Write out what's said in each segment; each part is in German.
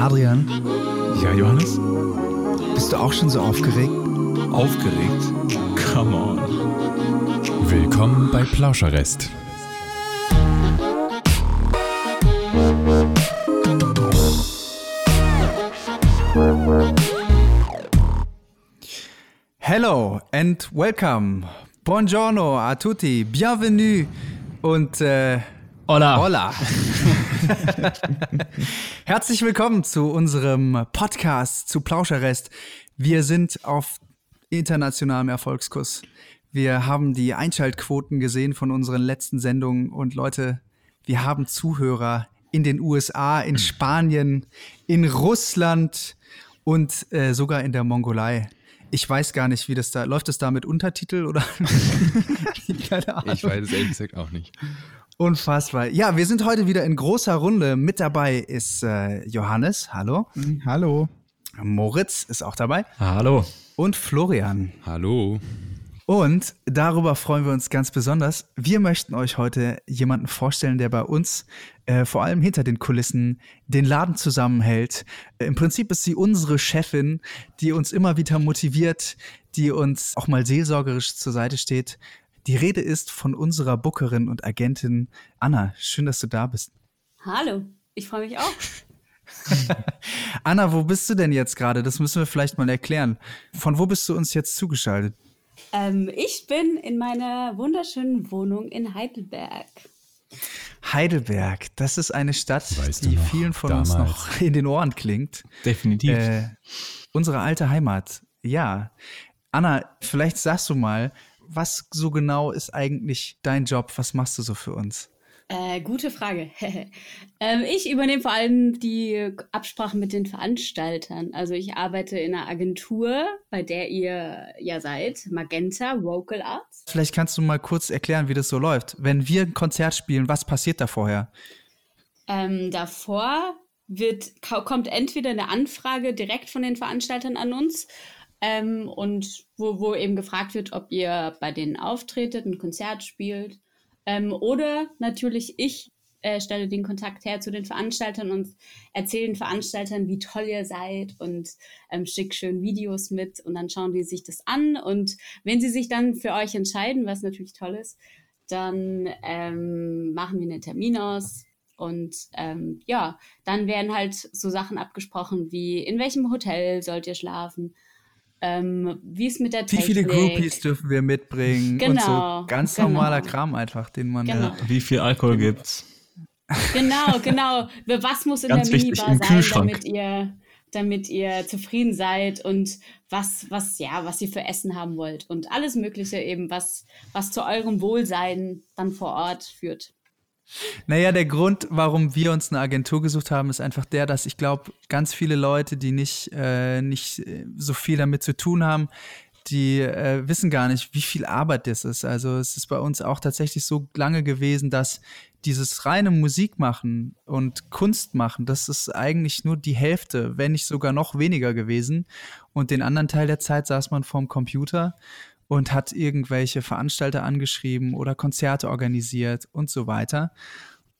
Adrian, Ja, Johannes? bist du auch schon so aufgeregt? Aufgeregt? Come on. Willkommen bei Plauscherrest. Hello and welcome. Buongiorno a tutti. Bienvenue und äh, Hola. hola. Herzlich willkommen zu unserem Podcast zu Plauscherrest. Wir sind auf internationalem Erfolgskurs. Wir haben die Einschaltquoten gesehen von unseren letzten Sendungen und Leute, wir haben Zuhörer in den USA, in Spanien, in Russland und äh, sogar in der Mongolei. Ich weiß gar nicht, wie das da läuft. Es da mit Untertitel oder? Keine Ahnung. Ich weiß es ehrlich gesagt auch nicht. Unfassbar. Ja, wir sind heute wieder in großer Runde. Mit dabei ist äh, Johannes. Hallo. Hallo. Moritz ist auch dabei. Hallo. Und Florian. Hallo. Und darüber freuen wir uns ganz besonders. Wir möchten euch heute jemanden vorstellen, der bei uns äh, vor allem hinter den Kulissen den Laden zusammenhält. Äh, Im Prinzip ist sie unsere Chefin, die uns immer wieder motiviert, die uns auch mal seelsorgerisch zur Seite steht. Die Rede ist von unserer Bookerin und Agentin Anna. Schön, dass du da bist. Hallo, ich freue mich auch. Anna, wo bist du denn jetzt gerade? Das müssen wir vielleicht mal erklären. Von wo bist du uns jetzt zugeschaltet? Ähm, ich bin in meiner wunderschönen Wohnung in Heidelberg. Heidelberg, das ist eine Stadt, Weißt die noch, vielen von uns damals? noch in den Ohren klingt. Definitiv. Äh, unsere alte Heimat. Ja. Anna, vielleicht sagst du mal, was so genau ist eigentlich dein Job? Was machst du so für uns? Äh, gute Frage. ähm, ich übernehme vor allem die Absprachen mit den Veranstaltern. Also ich arbeite in einer Agentur, bei der ihr ja seid, Magenta Vocal Arts. Vielleicht kannst du mal kurz erklären, wie das so läuft. Wenn wir ein Konzert spielen, was passiert da vorher? Ähm, davor wird, kommt entweder eine Anfrage direkt von den Veranstaltern an uns ähm, und wo, wo eben gefragt wird, ob ihr bei denen auftretet, ein Konzert spielt. Ähm, oder natürlich ich äh, stelle den Kontakt her zu den Veranstaltern und erzähle den Veranstaltern, wie toll ihr seid und ähm, schick schön Videos mit und dann schauen die sich das an. Und wenn sie sich dann für euch entscheiden, was natürlich toll ist, dann ähm, machen wir einen Termin aus. Und ähm, ja, dann werden halt so Sachen abgesprochen wie in welchem Hotel sollt ihr schlafen, ähm, wie es mit der Wie Technik. viele Groupies dürfen wir mitbringen? Und Genau, so ganz genau. normaler Kram einfach, den man. Genau. Wie viel Alkohol gibt's? Genau, genau. Was muss in Ganz der wichtig, Minibar sein, Kühlschrank. damit ihr, damit ihr zufrieden seid und was, was, ja, was ihr für Essen haben wollt und alles Mögliche eben, was, was zu eurem Wohlsein dann vor Ort führt. Naja, der Grund, warum wir uns eine Agentur gesucht haben, ist einfach der, dass ich glaube, ganz viele Leute, die nicht, äh, nicht äh, so viel damit zu tun haben, die äh, wissen gar nicht, wie viel Arbeit das ist. Also es ist bei uns auch tatsächlich so lange gewesen, dass dieses reine Musik machen und Kunst machen, das ist eigentlich nur die Hälfte, wenn nicht sogar noch weniger gewesen. Und den anderen Teil der Zeit saß man vorm Computer und hat irgendwelche Veranstalter angeschrieben oder Konzerte organisiert und so weiter.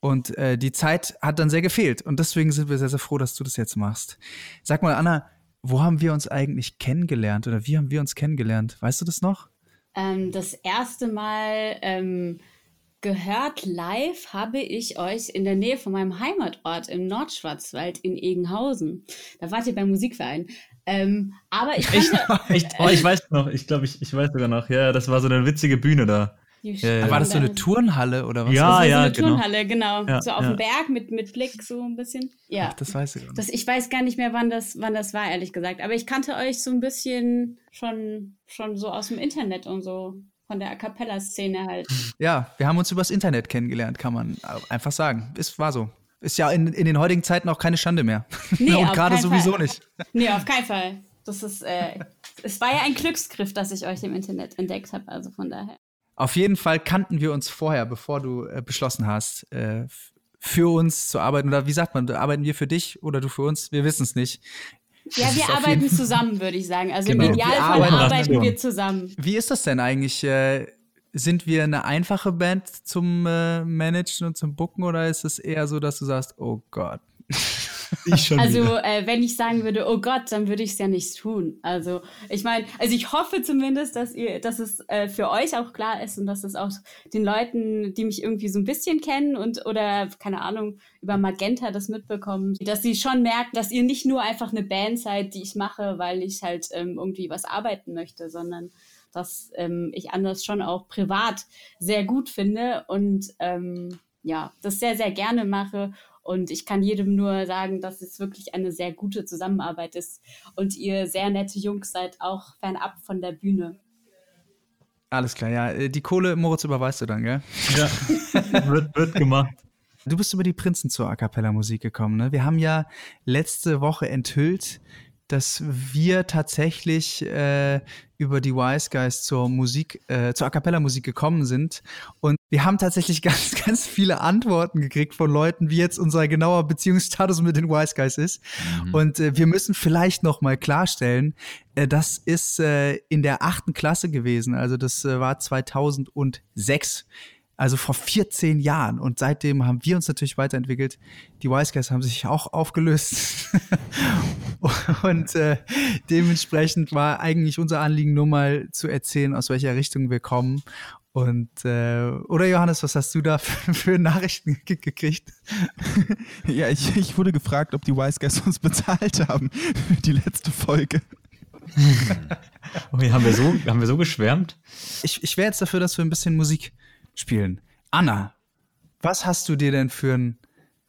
Und äh, die Zeit hat dann sehr gefehlt. Und deswegen sind wir sehr, sehr froh, dass du das jetzt machst. Sag mal, Anna, wo haben wir uns eigentlich kennengelernt oder wie haben wir uns kennengelernt? Weißt du das noch? Ähm, das erste Mal ähm, gehört live habe ich euch in der Nähe von meinem Heimatort im Nordschwarzwald in Egenhausen. Da wart ihr beim Musikverein. Ähm, aber ich kannte, Echt? Oh, ich weiß noch. Ich glaube, ich, ich weiß sogar noch. Ja, das war so eine witzige Bühne da. Ja, ja. War das so eine Turnhalle oder was? Ja, Das war so ja, eine genau. Turnhalle, genau. Ja, so auf ja. dem Berg mit, mit Blick so ein bisschen. Ja. Ach, das weiß ich. gar nicht. Das, ich weiß gar nicht mehr, wann das, wann das war, ehrlich gesagt. Aber ich kannte euch so ein bisschen schon, schon so aus dem Internet und so von der A Cappella-Szene halt. Ja, wir haben uns übers Internet kennengelernt, kann man einfach sagen. Es war so. Ist ja in, in den heutigen Zeiten auch keine Schande mehr. Nee, Und auf gerade keinen sowieso Fall. nicht. Nee, auf keinen Fall. Das ist, äh, es war ja ein Glücksgriff, dass ich euch im Internet entdeckt habe, also von daher. Auf jeden Fall kannten wir uns vorher, bevor du äh, beschlossen hast, äh, für uns zu arbeiten. Oder wie sagt man, arbeiten wir für dich oder du für uns? Wir wissen es nicht. Ja, Das wir arbeiten zusammen, würde ich sagen. Also Genau. im Wir Idealfall arbeiten arbeiten zusammen. wir zusammen. Wie ist das denn eigentlich? Äh, sind wir eine einfache Band zum äh, Managen und zum Booken oder ist es eher so, dass du sagst, oh Gott? Also, äh, wenn ich sagen würde, oh Gott, dann würde ich es ja nicht tun. Also, ich meine, also ich hoffe zumindest, dass ihr, dass es äh, für euch auch klar ist und dass es auch den Leuten, die mich irgendwie so ein bisschen kennen und oder keine Ahnung über Magenta das mitbekommen, dass sie schon merken, dass ihr nicht nur einfach eine Band seid, die ich mache, weil ich halt ähm, irgendwie was arbeiten möchte, sondern dass ähm, ich anders schon auch privat sehr gut finde und ähm, ja, das sehr, sehr gerne mache. Und ich kann jedem nur sagen, dass es wirklich eine sehr gute Zusammenarbeit ist und ihr sehr nette Jungs seid, auch fernab von der Bühne. Alles klar, ja. Äh, Die Kohle, Moritz, überweist du dann, gell? Ja, wird, wird gemacht. Du bist über die Prinzen zur A Cappella Musik gekommen, ne? Wir haben ja letzte Woche enthüllt, dass wir tatsächlich äh, über die Wise Guys zur Musik, äh, zur A Cappella Musik gekommen sind. Und wir haben tatsächlich ganz, ganz viele Antworten gekriegt von Leuten, wie jetzt unser genauer Beziehungsstatus mit den Wise Guys ist. Und äh, wir müssen vielleicht noch mal klarstellen, äh, das ist äh, in der achten Klasse gewesen. Also das äh, war 2006. Also vor 14 Jahren. Und seitdem haben wir uns natürlich weiterentwickelt. Die Wise Guys haben sich auch aufgelöst. und äh, dementsprechend war eigentlich unser Anliegen nur mal zu erzählen, aus welcher Richtung wir kommen. Und äh, oder Johannes, was hast du da für, für Nachrichten ge gekriegt? Ja, ich, ich wurde gefragt, ob die Wise Guys uns bezahlt haben für die letzte Folge. Oh, haben, wir so, haben wir so geschwärmt? Ich, ich wäre jetzt dafür, dass wir ein bisschen Musik spielen. Anna, was hast du dir denn für einen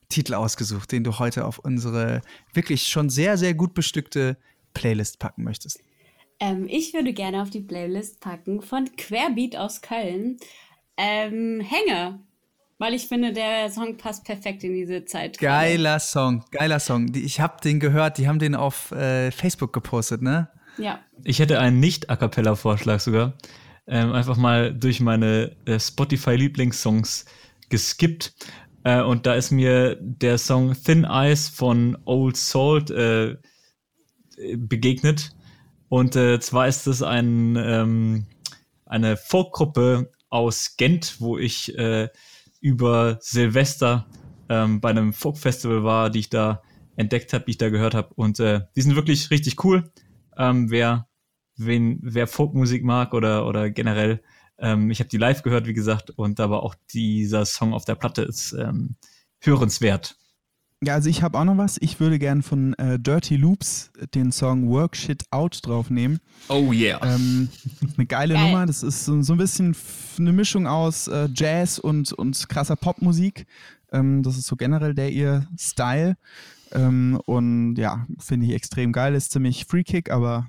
Titel ausgesucht, den du heute auf unsere wirklich schon sehr, sehr gut bestückte Playlist packen möchtest? Ähm, ich würde gerne auf die Playlist packen von Querbeat aus Köln. Ähm, Hänge. Weil ich finde, der Song passt perfekt in diese Zeit. Geiler Song, geiler Song. Die- Ich habe den gehört, die haben den auf äh, Facebook gepostet, ne? Ja. Ich hätte einen nicht-A Cappella-Vorschlag sogar. Ähm, einfach mal durch meine äh, Spotify-Lieblingssongs geskippt. Äh, und da ist mir der Song Thin Ice von Old Salt äh, begegnet. Und äh, zwar ist es ein, ähm, eine Folkgruppe aus Gent, wo ich äh, über Silvester ähm, bei einem Folkfestival war, die ich da entdeckt habe, die ich da gehört habe. Und äh, die sind wirklich richtig cool. Ähm, wer, wen, wer Folkmusik mag oder, oder generell, ähm, ich habe die live gehört, wie gesagt, und aber auch dieser Song auf der Platte ist ähm, hörenswert. Ja, also ich habe auch noch was. Ich würde gern von äh, Dirty Loops den Song Work Shit Out draufnehmen. Oh yeah. Ähm, eine geile Geil. Nummer. Das ist so, so ein bisschen eine Mischung aus äh, Jazz und, und krasser Popmusik. Ähm, das ist so generell der ihr Style. Ähm, und ja, finde ich extrem geil. Ist ziemlich Free-Kick, aber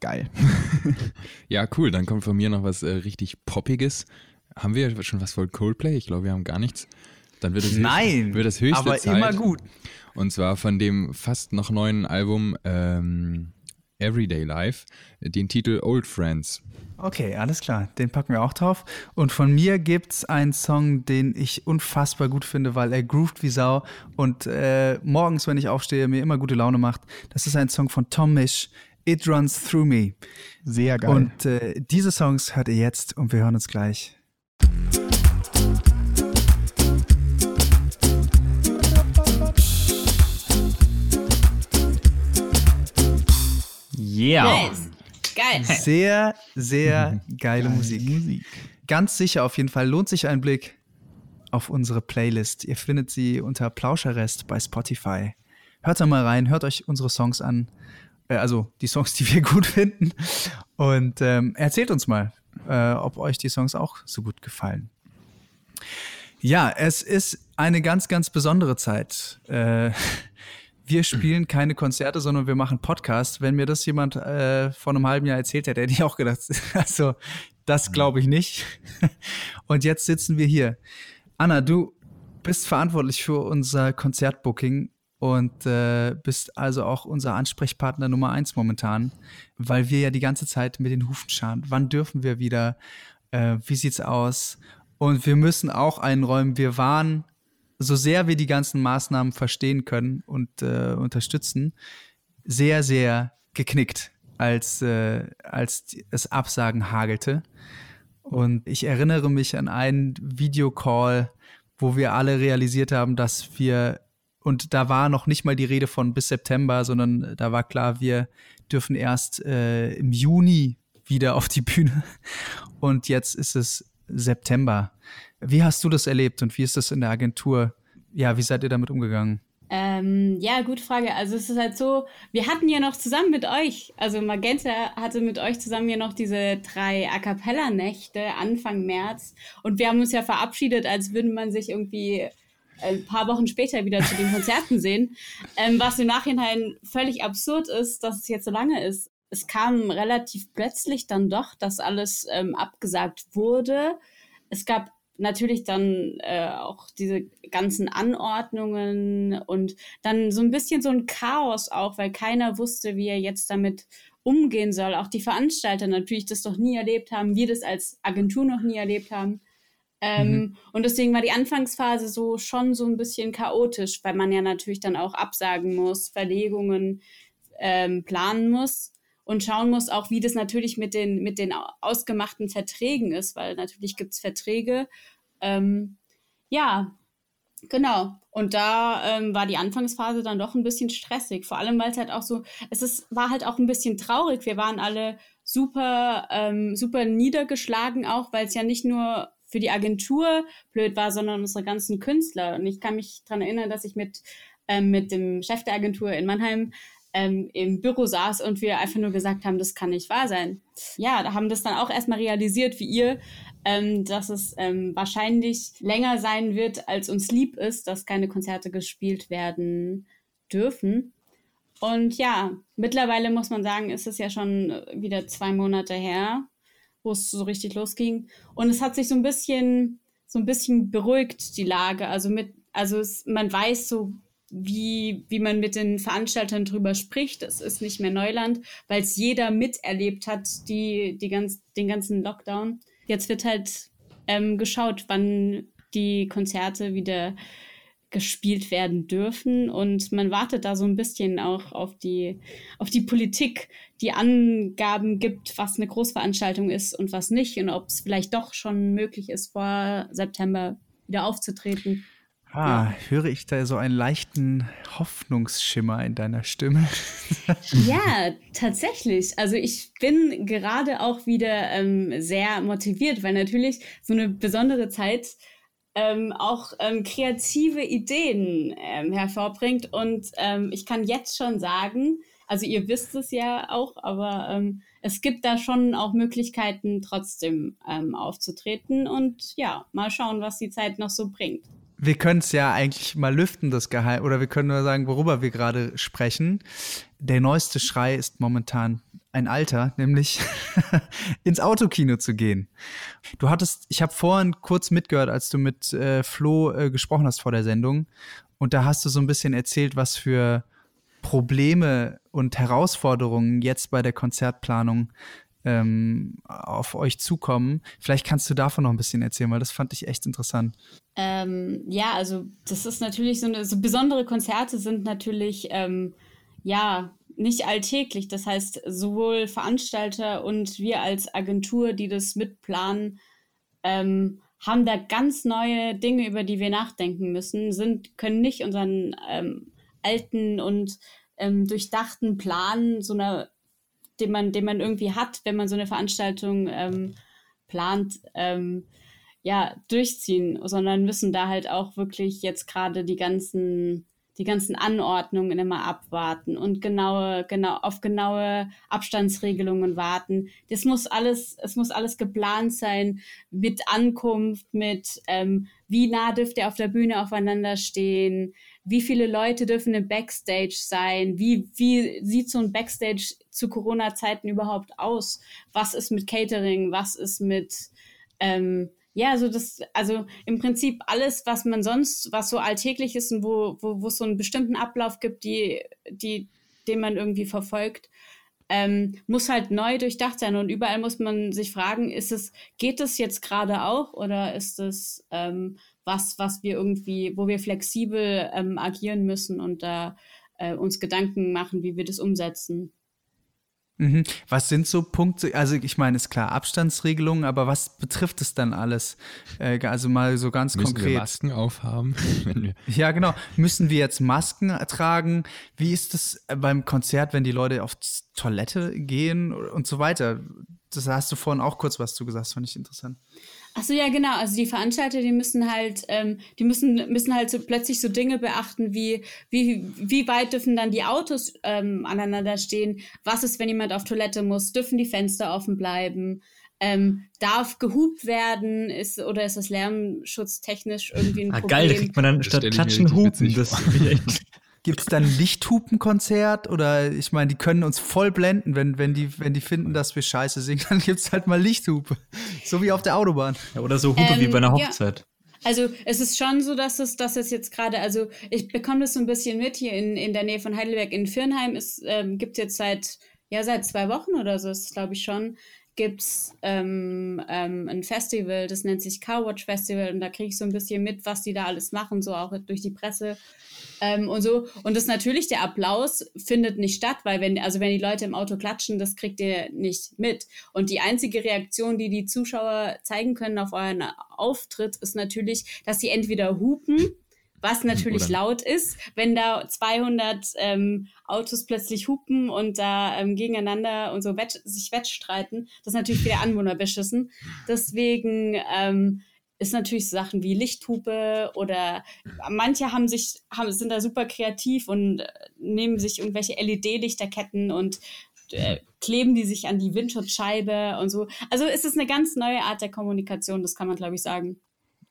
geil. Ja, cool. Dann kommt von mir noch was äh, richtig Poppiges. Haben wir schon was von Coldplay? Ich glaube, wir haben gar nichts. Dann wird es Nein, wird es höchste aber Zeit. immer gut. Und zwar von dem fast noch neuen Album ähm, Everyday Life, den Titel Old Friends. Okay, alles klar. Den packen wir auch drauf. Und von mir gibt's einen Song, den ich unfassbar gut finde, weil er groovt wie Sau und äh, morgens, wenn ich aufstehe, mir immer gute Laune macht. Das ist ein Song von Tom Misch. It Runs Through Me. Sehr geil. Und äh, diese Songs hört ihr jetzt und wir hören uns gleich. Yeah. Nice. Geil. Sehr, sehr geile Musik. Musik. Ganz sicher auf jeden Fall lohnt sich ein Blick auf unsere Playlist. Ihr findet sie unter Plauscherrest bei Spotify. Hört da mal rein, hört euch unsere Songs an. Äh, also die Songs, die wir gut finden. Und ähm, erzählt uns mal, äh, ob euch die Songs auch so gut gefallen. Ja, es ist eine ganz, ganz besondere Zeit. Äh, wir spielen keine Konzerte, sondern wir machen Podcasts. Wenn mir das jemand äh, vor einem halben Jahr erzählt hätte, hätte ich auch gedacht, also das glaube ich nicht. Und jetzt sitzen wir hier. Anna, du bist verantwortlich für unser Konzertbooking und äh, bist also auch unser Ansprechpartner Nummer eins momentan, weil wir ja die ganze Zeit mit den Hufen scharen. Wann dürfen wir wieder? Äh, wie sieht's aus? Und wir müssen auch einräumen, wir waren, so sehr wir die ganzen Maßnahmen verstehen können und äh, unterstützen, sehr, sehr geknickt, als, äh, als es Absagen hagelte. Und ich erinnere mich an einen Videocall, wo wir alle realisiert haben, dass wir und da war noch nicht mal die Rede von bis September, sondern da war klar, wir dürfen erst äh, im Juni wieder auf die Bühne. Und jetzt ist es September. Wie hast du das erlebt und wie ist das in der Agentur? Ja, wie seid ihr damit umgegangen? Ähm, ja, gute Frage. Also es ist halt so, wir hatten ja noch zusammen mit euch, also Magenta hatte mit euch zusammen ja noch diese drei A Cappella-Nächte Anfang März und wir haben uns ja verabschiedet, als würde man sich irgendwie ein paar Wochen später wieder zu den Konzerten sehen, ähm, was im Nachhinein völlig absurd ist, dass es jetzt so lange ist. Es kam relativ plötzlich dann doch, dass alles ähm, abgesagt wurde. Es gab natürlich dann äh, auch diese ganzen Anordnungen und dann so ein bisschen so ein Chaos auch, weil keiner wusste, wie er jetzt damit umgehen soll. Auch die Veranstalter natürlich das noch nie erlebt haben, wir das als Agentur noch nie erlebt haben. Ähm, mhm. Und deswegen war die Anfangsphase so schon so ein bisschen chaotisch, weil man ja natürlich dann auch absagen muss, Verlegungen ähm, planen muss und schauen muss auch, wie das natürlich mit den, mit den ausgemachten Verträgen ist, weil natürlich gibt es Verträge ähm, ja, genau. Und da ähm, war die Anfangsphase dann doch ein bisschen stressig. Vor allem, weil es halt auch so, es ist, war halt auch ein bisschen traurig. Wir waren alle super, ähm, super niedergeschlagen auch, weil es ja nicht nur für die Agentur blöd war, sondern unsere ganzen Künstler. Und ich kann mich daran erinnern, dass ich mit, ähm, mit dem Chef der Agentur in Mannheim ähm, im Büro saß und wir einfach nur gesagt haben, das kann nicht wahr sein. Ja, da haben das dann auch erstmal realisiert, wie ihr, ähm, dass es ähm, wahrscheinlich länger sein wird, als uns lieb ist, dass keine Konzerte gespielt werden dürfen. Und ja, mittlerweile muss man sagen, ist es ja schon wieder zwei Monate her, wo es so richtig losging. Und es hat sich so ein bisschen, so ein bisschen beruhigt, die Lage. Also mit, also es, man weiß so, wie, wie man mit den Veranstaltern drüber spricht. Es ist nicht mehr Neuland, weil es jeder miterlebt hat, die, die ganz, den ganzen Lockdown. Jetzt wird halt ähm, geschaut, wann die Konzerte wieder gespielt werden dürfen und man wartet da so ein bisschen auch auf die, auf die Politik, die Angaben gibt, was eine Großveranstaltung ist und was nicht und ob es vielleicht doch schon möglich ist, vor September wieder aufzutreten. Ah, ja. höre ich da so einen leichten Hoffnungsschimmer in deiner Stimme? ja, tatsächlich. Also ich bin gerade auch wieder ähm, sehr motiviert, weil natürlich so eine besondere Zeit ähm, auch ähm, kreative Ideen ähm, hervorbringt. Und ähm, ich kann jetzt schon sagen, also ihr wisst es ja auch, aber ähm, es gibt da schon auch Möglichkeiten, trotzdem aufzutreten. Und ja, mal schauen, was die Zeit noch so bringt wir können es ja eigentlich mal lüften, das Geheim, oder wir können nur sagen, worüber wir gerade sprechen. Der neueste Schrei ist momentan ein Alter, nämlich ins Autokino zu gehen. Du hattest, ich habe vorhin kurz mitgehört, als du mit äh, Flo äh, gesprochen hast vor der Sendung, und da hast du so ein bisschen erzählt, was für Probleme und Herausforderungen jetzt bei der Konzertplanung ähm, auf euch zukommen. Vielleicht kannst du davon noch ein bisschen erzählen, weil das fand ich echt interessant. Ähm, ja, also das ist natürlich so eine so besondere Konzerte sind natürlich ähm, ja nicht alltäglich. Das heißt, sowohl Veranstalter und wir als Agentur, die das mitplanen, ähm, haben da ganz neue Dinge, über die wir nachdenken müssen, sind, können nicht unseren ähm, alten und ähm, durchdachten Plan so einer den man, den man irgendwie hat, wenn man so eine Veranstaltung ähm, plant, ähm, ja, durchziehen, sondern müssen da halt auch wirklich jetzt gerade die ganzen, die ganzen Anordnungen immer abwarten und genaue, genau, auf genaue Abstandsregelungen warten. Das muss alles, es muss alles geplant sein mit Ankunft, mit ähm, wie nah dürft ihr auf der Bühne aufeinander stehen, wie viele Leute dürfen im Backstage sein, wie, wie sieht so ein Backstage zu Corona-Zeiten überhaupt aus? Was ist mit Catering? Was ist mit, ähm, ja, also das, also im Prinzip alles, was man sonst, was so alltäglich ist und wo, wo, wo es so einen bestimmten Ablauf gibt, die, die, den man irgendwie verfolgt, ähm, muss halt neu durchdacht sein und überall muss man sich fragen, ist es, geht es jetzt gerade auch oder ist es ähm, was, was wir irgendwie, wo wir flexibel ähm, agieren müssen und da äh, uns Gedanken machen, wie wir das umsetzen? Mhm. Was sind so Punkte? Also ich meine, ist klar Abstandsregelungen, aber was betrifft es dann alles? Äh, also mal so ganz Müssen konkret. wir Masken aufhaben? Ja, genau. Müssen wir jetzt Masken tragen? Wie ist es beim Konzert, wenn die Leute auf Toilette gehen und so weiter? Das hast du vorhin auch kurz was zu gesagt, das fand ich interessant. Ach so, ja, genau. Also die Veranstalter, die müssen halt, ähm, die müssen, müssen halt so plötzlich so Dinge beachten, wie, wie, wie weit dürfen dann die Autos ähm, aneinander stehen? Was ist, wenn jemand auf Toilette muss? Dürfen die Fenster offen bleiben? Ähm, darf gehupt werden? Ist, oder ist das lärmschutztechnisch irgendwie ein Ah, Problem? geil, da kriegt man dann statt Klatschen Hupen. Das finde ich echt. Gibt es dann ein Lichthupenkonzert? Oder ich meine, die können uns voll blenden, wenn, wenn, die, wenn die finden, dass wir scheiße singen, dann gibt es halt mal Lichthupe. So wie auf der Autobahn. Ja, oder so Hupe wie Ähm, bei einer ja. Hochzeit. Also es ist schon so, dass es, dass es jetzt gerade, also ich bekomme das so ein bisschen mit hier in, in der Nähe von Heidelberg in Firnheim. Es ähm, gibt jetzt seit, ja, seit zwei Wochen oder so, ist glaube ich schon, gibt's ähm, ähm, ein Festival, das nennt sich Carwatch Festival und da kriege ich so ein bisschen mit, was die da alles machen, so auch durch die Presse ähm, und so. Und das natürlich, der Applaus findet nicht statt, weil wenn, also wenn die Leute im Auto klatschen, das kriegt ihr nicht mit. Und die einzige Reaktion, die die Zuschauer zeigen können auf euren Auftritt, ist natürlich, dass sie entweder hupen, was natürlich Oder- laut ist, wenn da 200 ähm, Autos plötzlich hupen und da ähm, gegeneinander und so wett, sich wettstreiten, das ist natürlich für die Anwohner beschissen. Deswegen ähm, ist natürlich so Sachen wie Lichthupe oder manche haben sich, haben, sind da super kreativ und äh, nehmen sich irgendwelche LED-Lichterketten und äh, kleben die sich an die Windschutzscheibe und so. Also es ist eine ganz neue Art der Kommunikation, das kann man, glaube ich, sagen.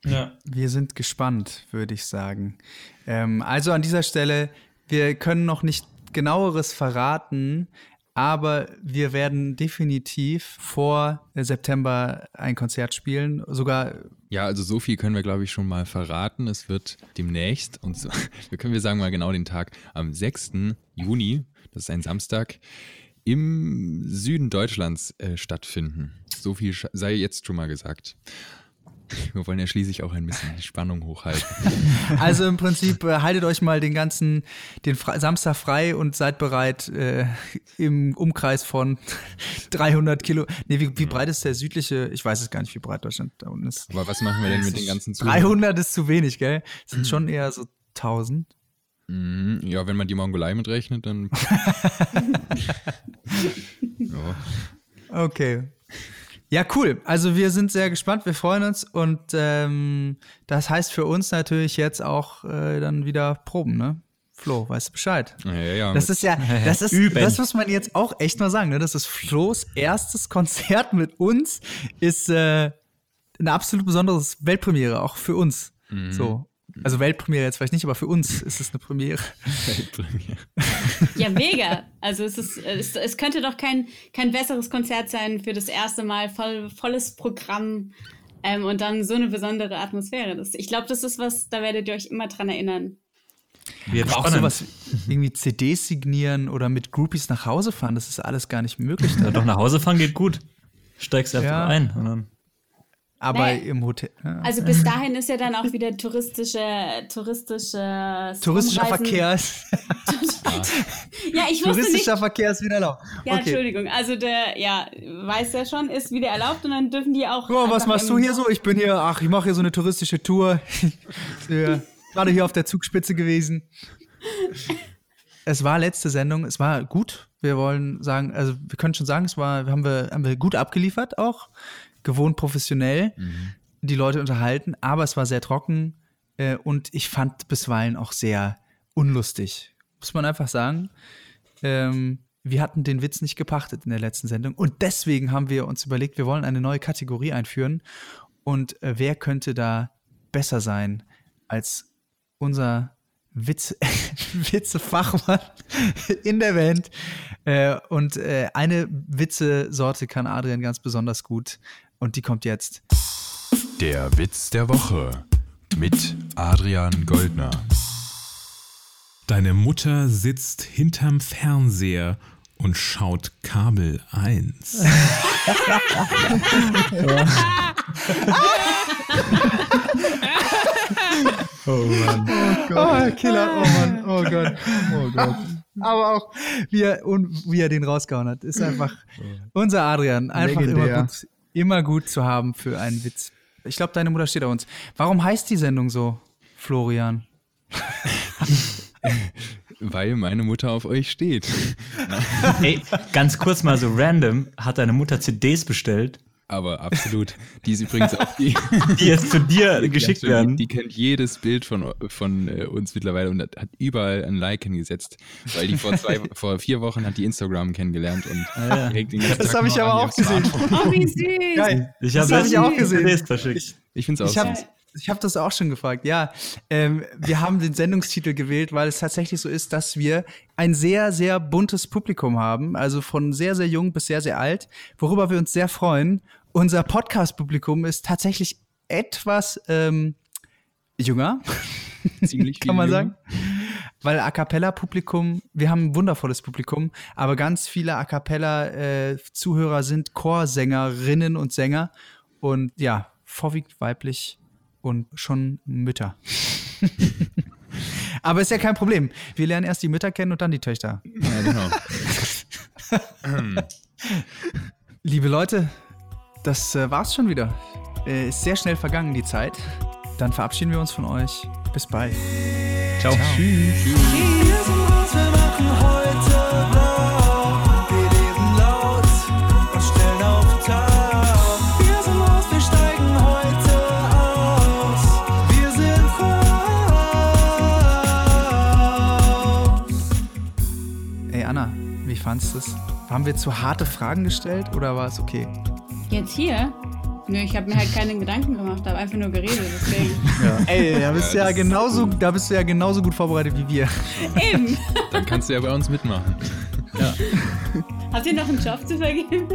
Ja. Wir sind gespannt, würde ich sagen. Ähm, also an dieser Stelle, wir können noch nicht genaueres verraten, aber wir werden definitiv vor September ein Konzert spielen. Sogar, Ja, also so viel können wir, glaube ich, schon mal verraten. Es wird demnächst, und so, wir können wir sagen mal genau den Tag, am 6. Juni, das ist ein Samstag, im Süden Deutschlands äh, stattfinden. So viel sei jetzt schon mal gesagt. Wir wollen ja schließlich auch ein bisschen die Spannung hochhalten. also im Prinzip äh, haltet euch mal den ganzen, den Fre Samstag frei und seid bereit äh, im Umkreis von 300 Kilo. Nee, wie, wie breit ist der südliche? Ich weiß es gar nicht, wie breit Deutschland da unten ist. Aber was machen wir denn mit den ganzen Zuhörern? 300 ist zu wenig, gell? Sind schon eher so 1000. Mhm, Ja, wenn man die Mongolei mitrechnet, dann. ja. Okay. Ja, cool. Also wir sind sehr gespannt, wir freuen uns und ähm, das heißt für uns natürlich jetzt auch äh, dann wieder Proben, ne? Flo, weißt du Bescheid? Ja, ja, ja. Das ist ja, das ist, Üben. das muss man jetzt auch echt mal sagen, ne? Das ist Flo's erstes Konzert mit uns, ist äh, eine absolut besonderes Weltpremiere, auch für uns. So. Also Weltpremiere jetzt vielleicht nicht, aber für uns ist es eine Premiere. Weltpremiere. Ja, mega. Also es ist, es, es könnte doch kein, kein besseres Konzert sein für das erste Mal, voll, volles Programm ähm, und dann so eine besondere Atmosphäre. Das, ich glaube, das ist was, da werdet ihr euch immer dran erinnern. Wird Aber auch sowas wie irgendwie CDs signieren oder mit Groupies nach Hause fahren, das ist alles gar nicht möglich. Ja, doch nach Hause fahren geht gut. Steigst einfach Ja. ein. Und dann Aber Nee. im Hotel. Ja. Also bis dahin ist ja dann auch wieder touristische, touristische Touristischer. Verkehr ist, Ja, ich wusste nicht. touristischer Verkehr ist wieder erlaubt. Ja, okay. Entschuldigung. Also der, ja, weiß ja schon, ist wieder erlaubt und dann dürfen die auch. Oh, was machst du hier so? Ich bin hier, ach, ich mache hier so eine touristische Tour. ja, gerade hier auf der Zugspitze gewesen. Es war letzte Sendung, es war gut. Wir wollen sagen, also wir können schon sagen, es war, haben wir, haben wir gut abgeliefert auch, gewohnt professionell, die Leute unterhalten, aber es war sehr trocken äh, und ich fand bisweilen auch sehr unlustig, muss man einfach sagen. Ähm, wir hatten den Witz nicht gepachtet in der letzten Sendung und deswegen haben wir uns überlegt, wir wollen eine neue Kategorie einführen und äh, wer könnte da besser sein als unser Witz, Witzefachmann in der Band. Äh, und äh, eine Witze-Sorte kann Adrian ganz besonders gut. Und die kommt jetzt. Der Witz der Woche mit Adrian Goldner. Deine Mutter sitzt hinterm Fernseher und schaut Kabel 1. Oh, Killer, oh Mann, oh Gott, oh Gott. Aber auch, wie er, und wie er den rausgehauen hat. Ist einfach unser Adrian. Einfach immer Legendär. gut, immer gut zu haben für einen Witz. Ich glaube, deine Mutter steht auf uns. Warum heißt die Sendung so, Florian? Weil meine Mutter auf euch steht. Ey, ganz kurz mal so random, hat deine Mutter CDs bestellt, Aber absolut. Die ist übrigens auch die. die jetzt zu dir geschickt die, werden. Die kennt jedes Bild von, von äh, uns mittlerweile und hat überall ein Like hingesetzt. Weil die vor zwei, vor vier Wochen hat die Instagram kennengelernt und den ganzen Das habe ich aber auch gesehen. Oh, wie süß. Geil. Ich Das habe hab ich auch gesehen. Verschickt. Ich finde es Ich auch habe süß. ich hab das auch schon gefragt, ja. Ähm, wir haben den Sendungstitel gewählt, weil es tatsächlich so ist, dass wir ein sehr, sehr buntes Publikum haben. Also von sehr, sehr jung bis sehr, sehr alt, worüber wir uns sehr freuen. Unser Podcast-Publikum ist tatsächlich etwas ähm, jünger, Ziemlich kann man sagen. Weil A Cappella-Publikum, wir haben ein wundervolles Publikum, aber ganz viele A Cappella-Zuhörer sind Chorsängerinnen und Sänger und ja, vorwiegend weiblich und schon Mütter. aber ist ja kein Problem. Wir lernen erst die Mütter kennen und dann die Töchter. Ja, genau. Liebe Leute, das äh, war's schon wieder. Äh, ist sehr schnell vergangen, die Zeit. Dann verabschieden wir uns von euch. Bis bald. Ciao. Wir sind raus, wir machen heute Vlog. Wir leben laut und stellen auf Tag. Wir sind raus, wir steigen heute aus. Wir sind raus. Ey, Anna, wie fandst du es? Haben wir zu harte Fragen gestellt oder war es okay? Jetzt hier? Nö, ich habe mir halt keine Gedanken gemacht, habe einfach nur geredet, deswegen. Ey, da bist, du ja genauso, da bist du ja genauso gut vorbereitet wie wir. Eben. Dann kannst du ja bei uns mitmachen. Habt ihr noch einen Job zu vergeben?